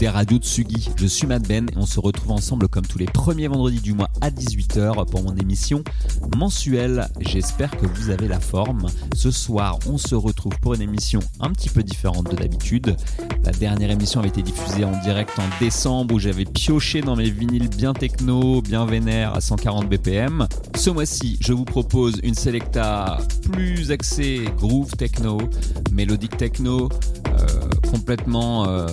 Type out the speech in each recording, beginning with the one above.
tout le monde, vous écoutez Radio Tsugi, je suis Matt Ben et on se retrouve ensemble comme tous les premiers vendredis du mois à 18h pour mon émission mensuelle. J'espère que vous avez la forme. Ce soir, on se retrouve pour une émission un petit peu différente de d'habitude. La dernière émission avait été diffusée en direct en décembre où j'avais pioché dans mes vinyles bien techno, bien vénère à 140 BPM. Ce mois-ci, je vous propose une selecta plus axée groove techno, mélodique techno, complètement euh,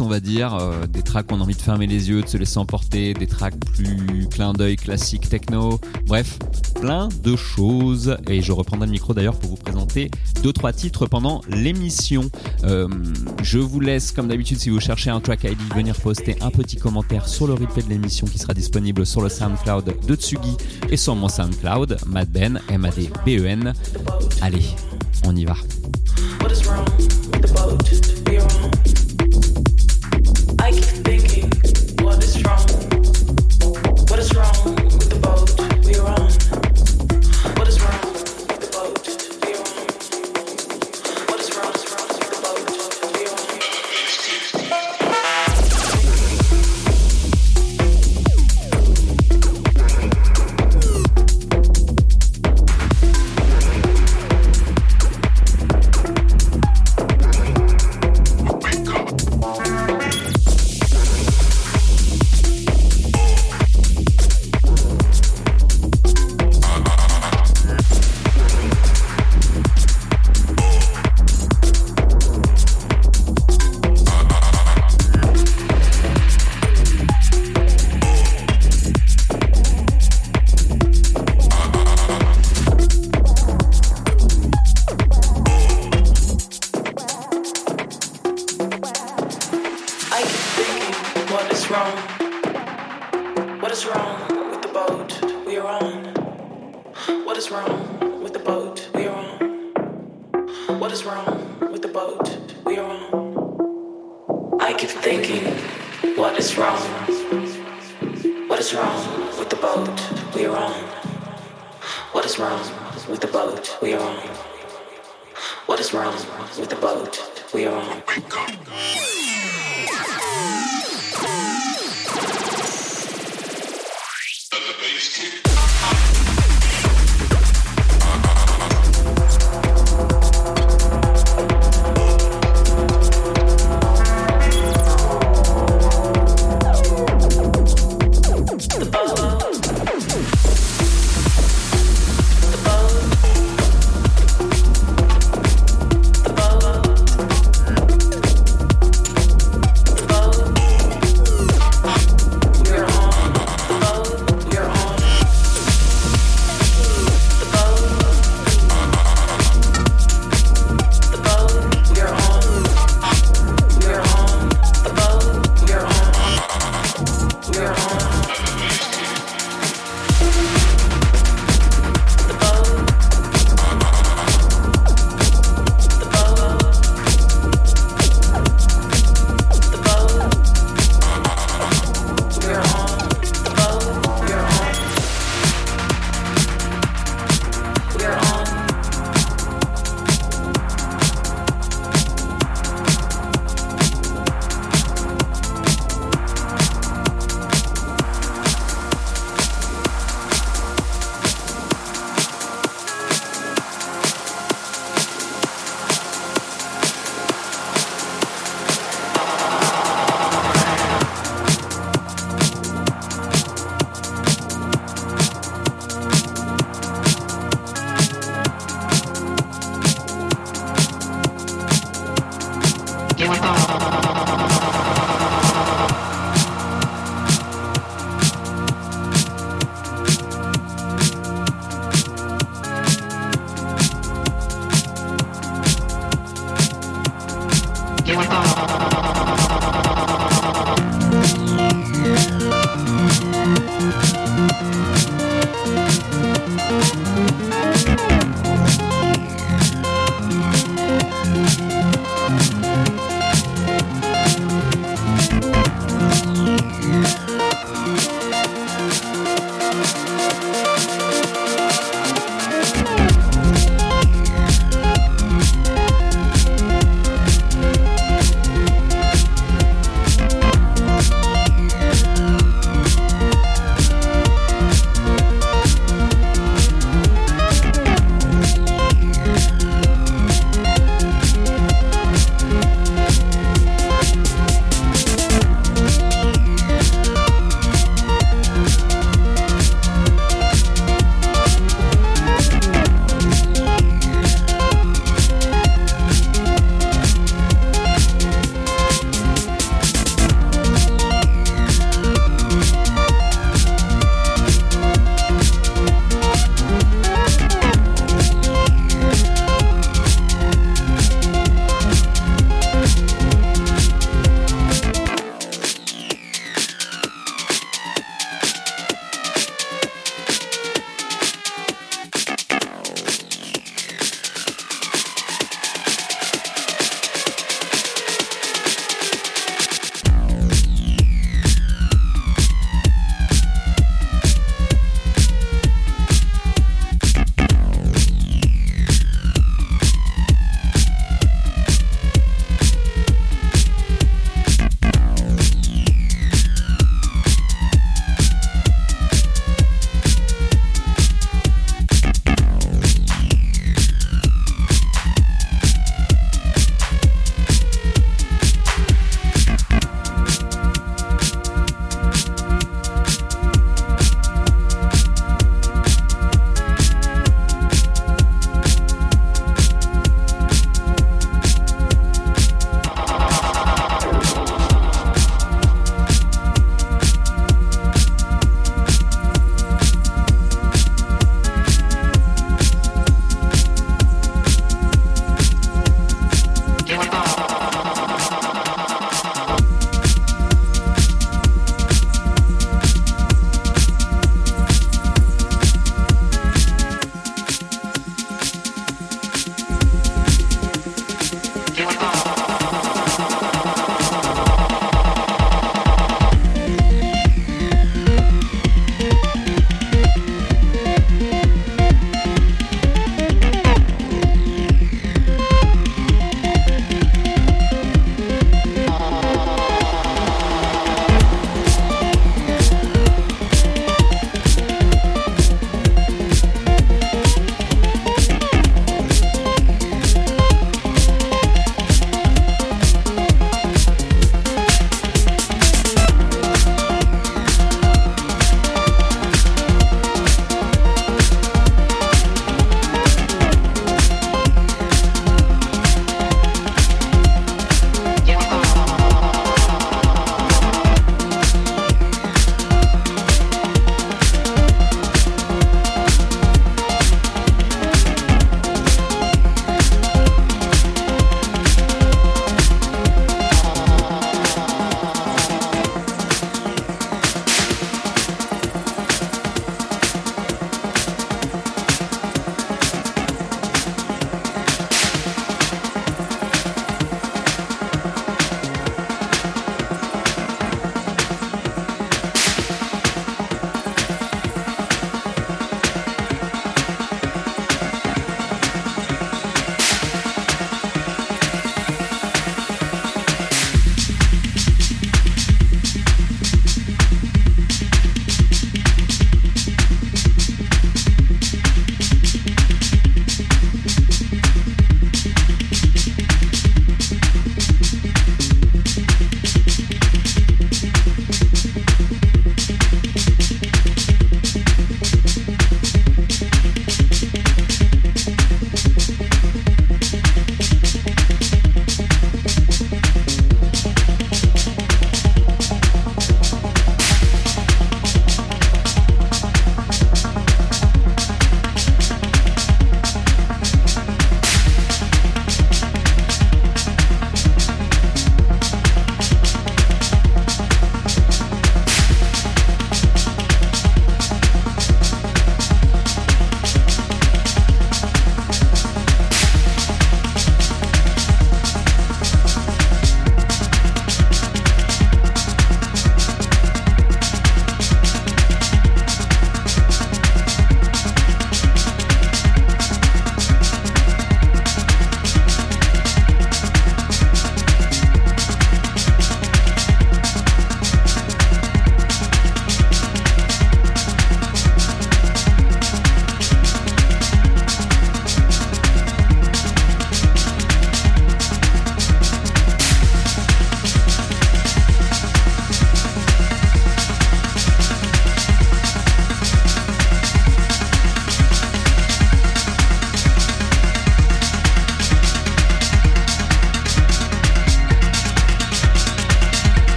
on va dire. Euh, des tracks où on a envie de fermer les yeux, de se laisser emporter, des tracks plus clin d'œil classique techno. Bref, plein de choses. Et je reprendrai le micro d'ailleurs pour vous présenter deux trois titres pendant l'émission. Euh, je vous laisse, comme d'habitude, si vous cherchez un track ID, venir poster un petit commentaire sur le replay de l'émission qui sera disponible sur le SoundCloud de Tsugi et sur mon SoundCloud, Madben, M-A-D-B-E-N. Allez, on y va. Just to be wrong. Wow.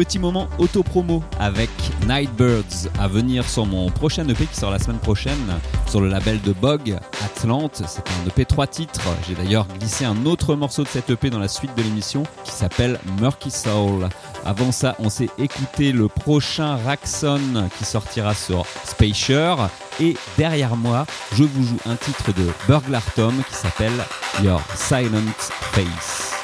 Petit moment auto-promo avec Nightbirds à venir sur mon prochain EP qui sort la semaine prochaine sur le label de Bog, Atlante. C'est un EP 3 titres. J'ai d'ailleurs glissé un autre morceau de cet EP dans la suite de l'émission qui s'appelle Murky Soul. Avant ça, on s'est écouté le prochain Raxon qui sortira sur Spacer. Et derrière moi, je vous joue un titre de Burglar Tom qui s'appelle Your Silent Face.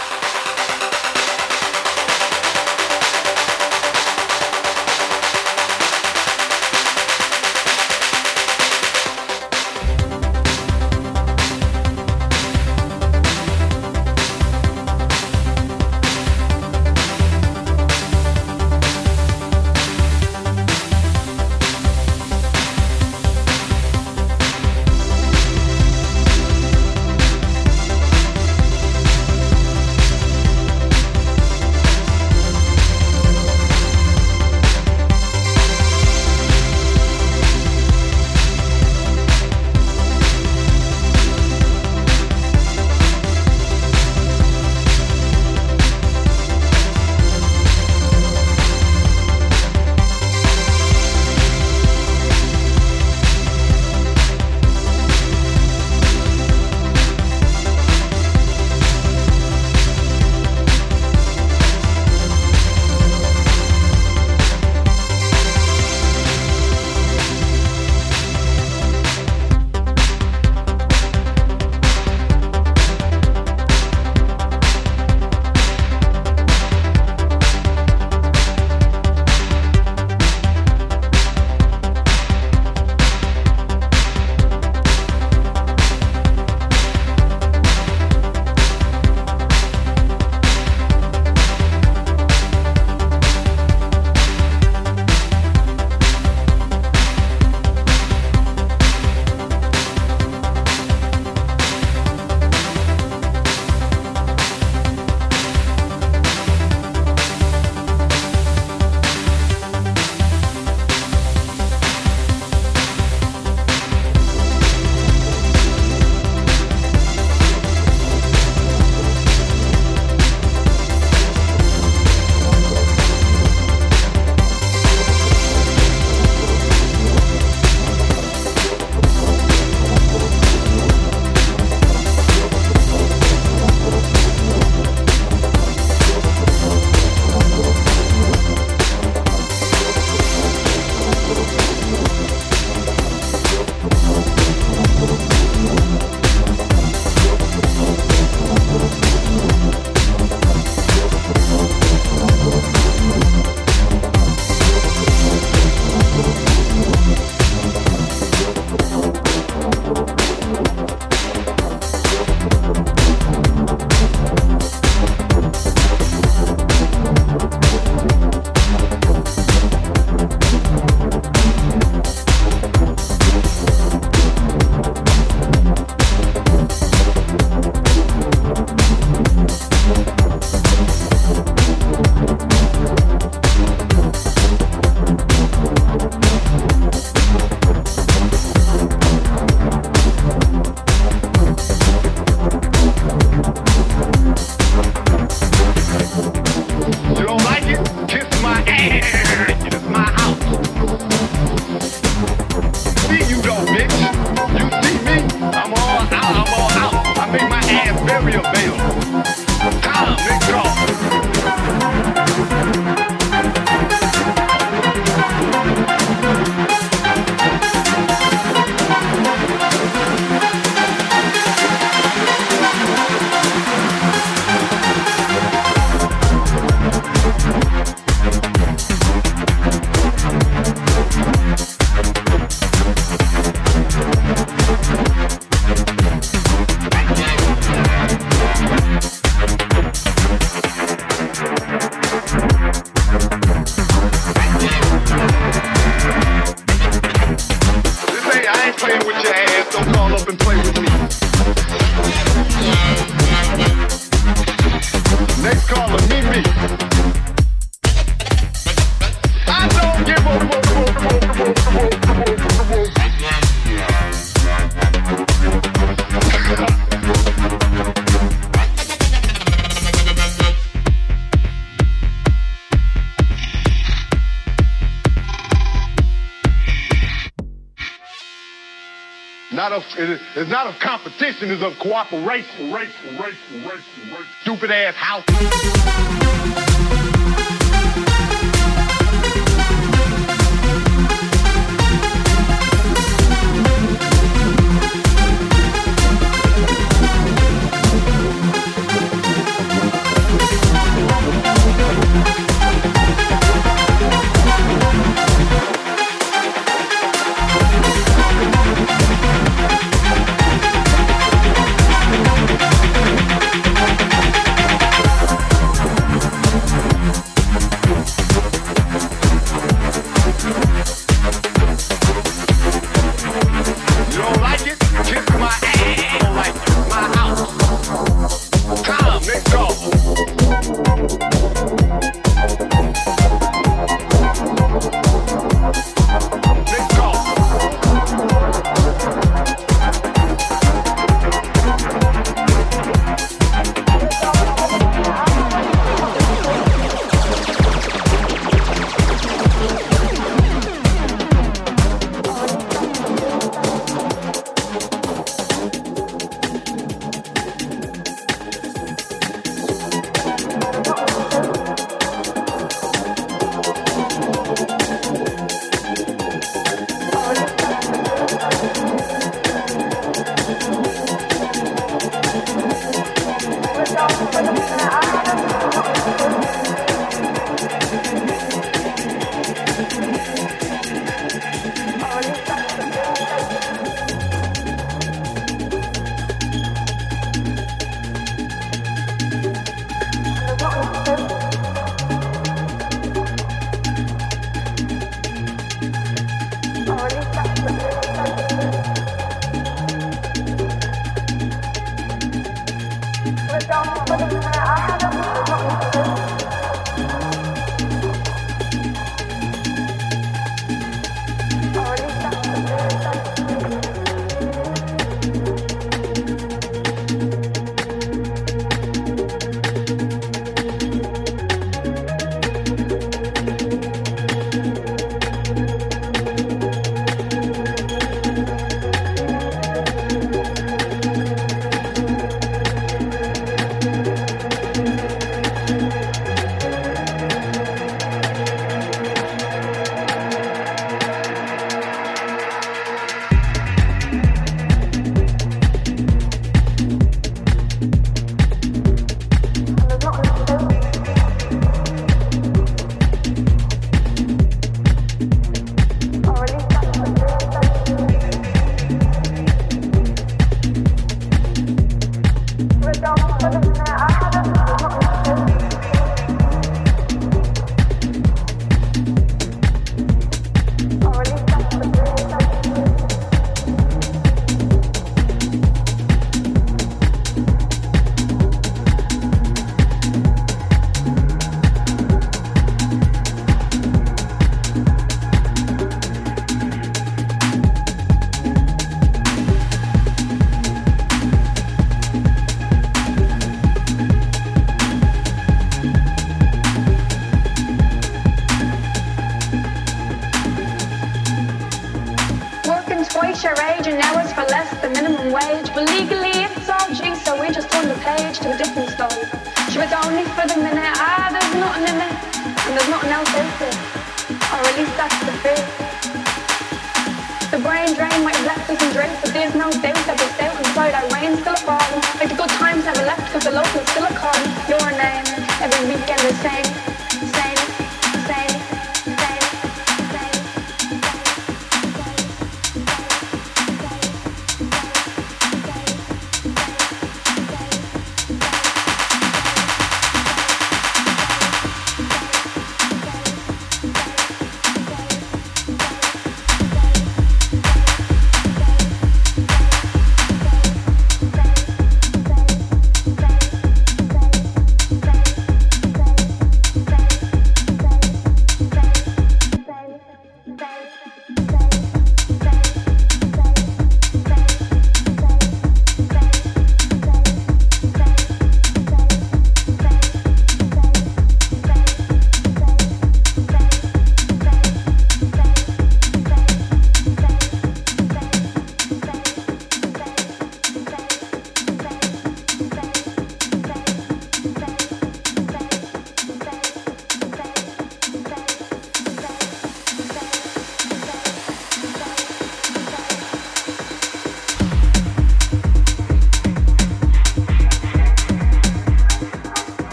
It's not of competition, it's of cooperation. Stupid ass house.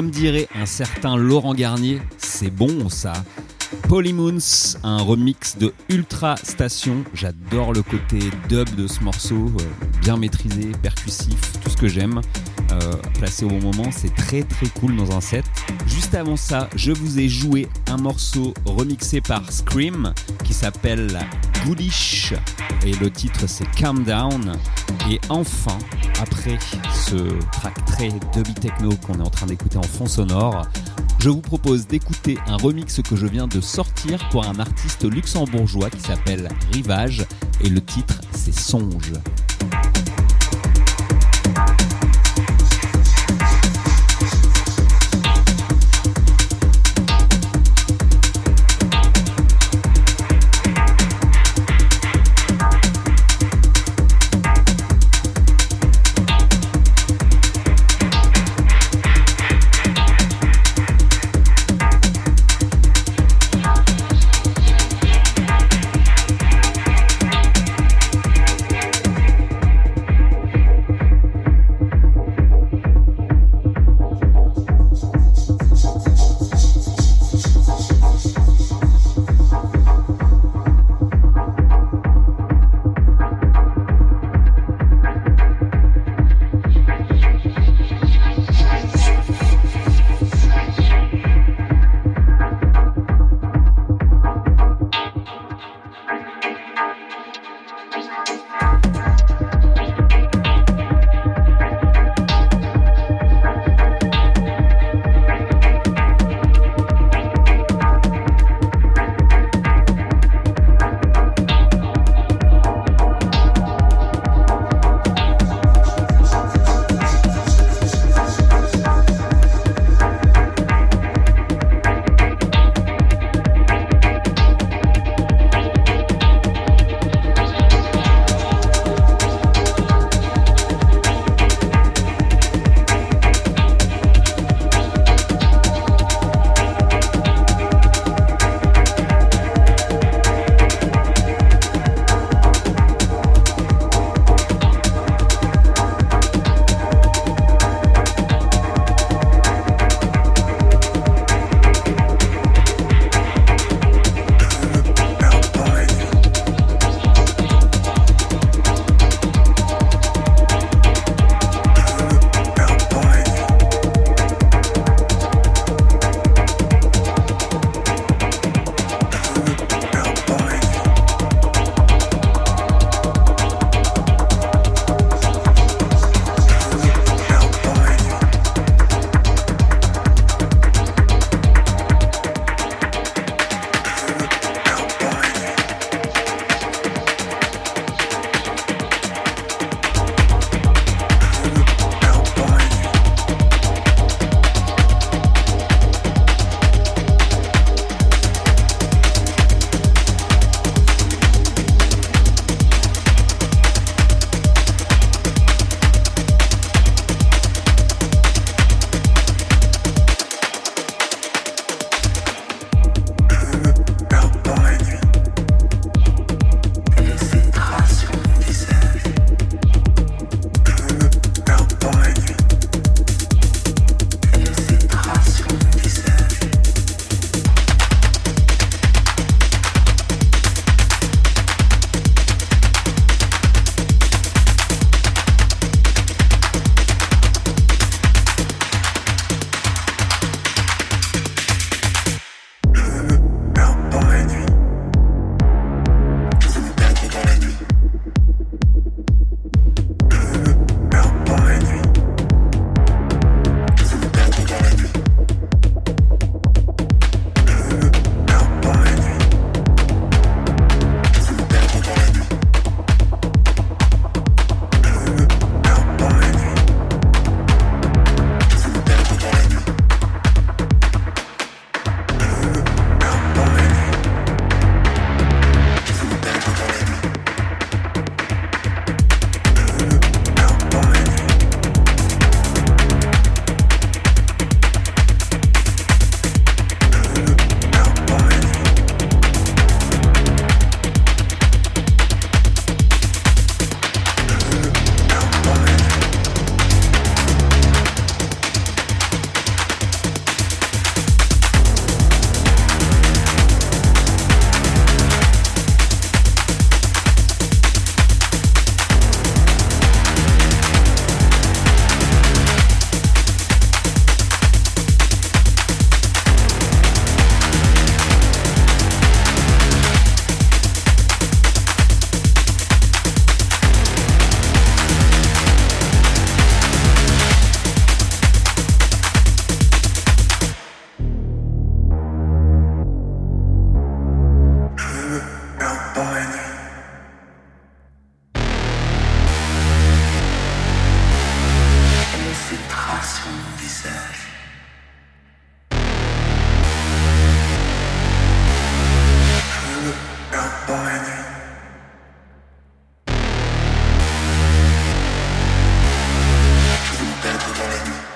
Comme dirait un certain Laurent Garnier, c'est bon ça. Polymoons, un remix de Ultra Station. J'adore le côté dub de ce morceau, euh, bien maîtrisé, percussif, tout ce que j'aime. Placé au bon moment, c'est très très cool dans un set. Juste avant ça, je vous ai joué un morceau remixé par Scream qui s'appelle Goodish et le titre c'est Calm Down. Et enfin, après ce track très dubby techno qu'on est en train d'écouter en fond sonore, je vous propose d'écouter un remix que je viens de sortir pour un artiste luxembourgeois qui s'appelle Rivage et le titre c'est Songe. Bye.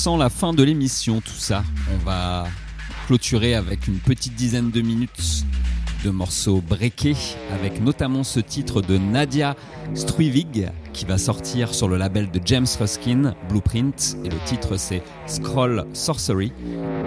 Sent la fin de l'émission, tout ça. On va clôturer avec une petite dizaine de minutes de morceaux breakés, avec notamment ce titre de Nadia Struivig qui va sortir sur le label de James Ruskin, Blueprint, et le titre c'est Scroll Sorcery.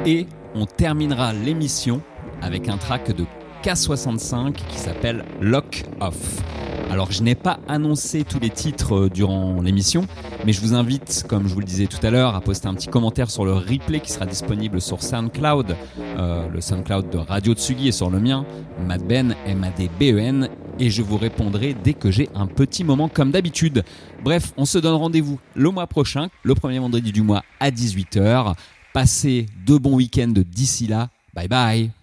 Et on terminera l'émission avec un track de K65 qui s'appelle Lock Off. Alors je n'ai pas annoncé tous les titres euh, durant l'émission, mais je vous invite, comme je vous le disais tout à l'heure, à poster un petit commentaire sur le replay qui sera disponible sur SoundCloud, euh, le SoundCloud de Radio Tsugi et sur le mien, Madben, M-A-D-B-E-N, et je vous répondrai dès que j'ai un petit moment comme d'habitude. Bref, on se donne rendez-vous le mois prochain, le premier vendredi du mois à 18h. Passez de bons week-ends d'ici là. Bye bye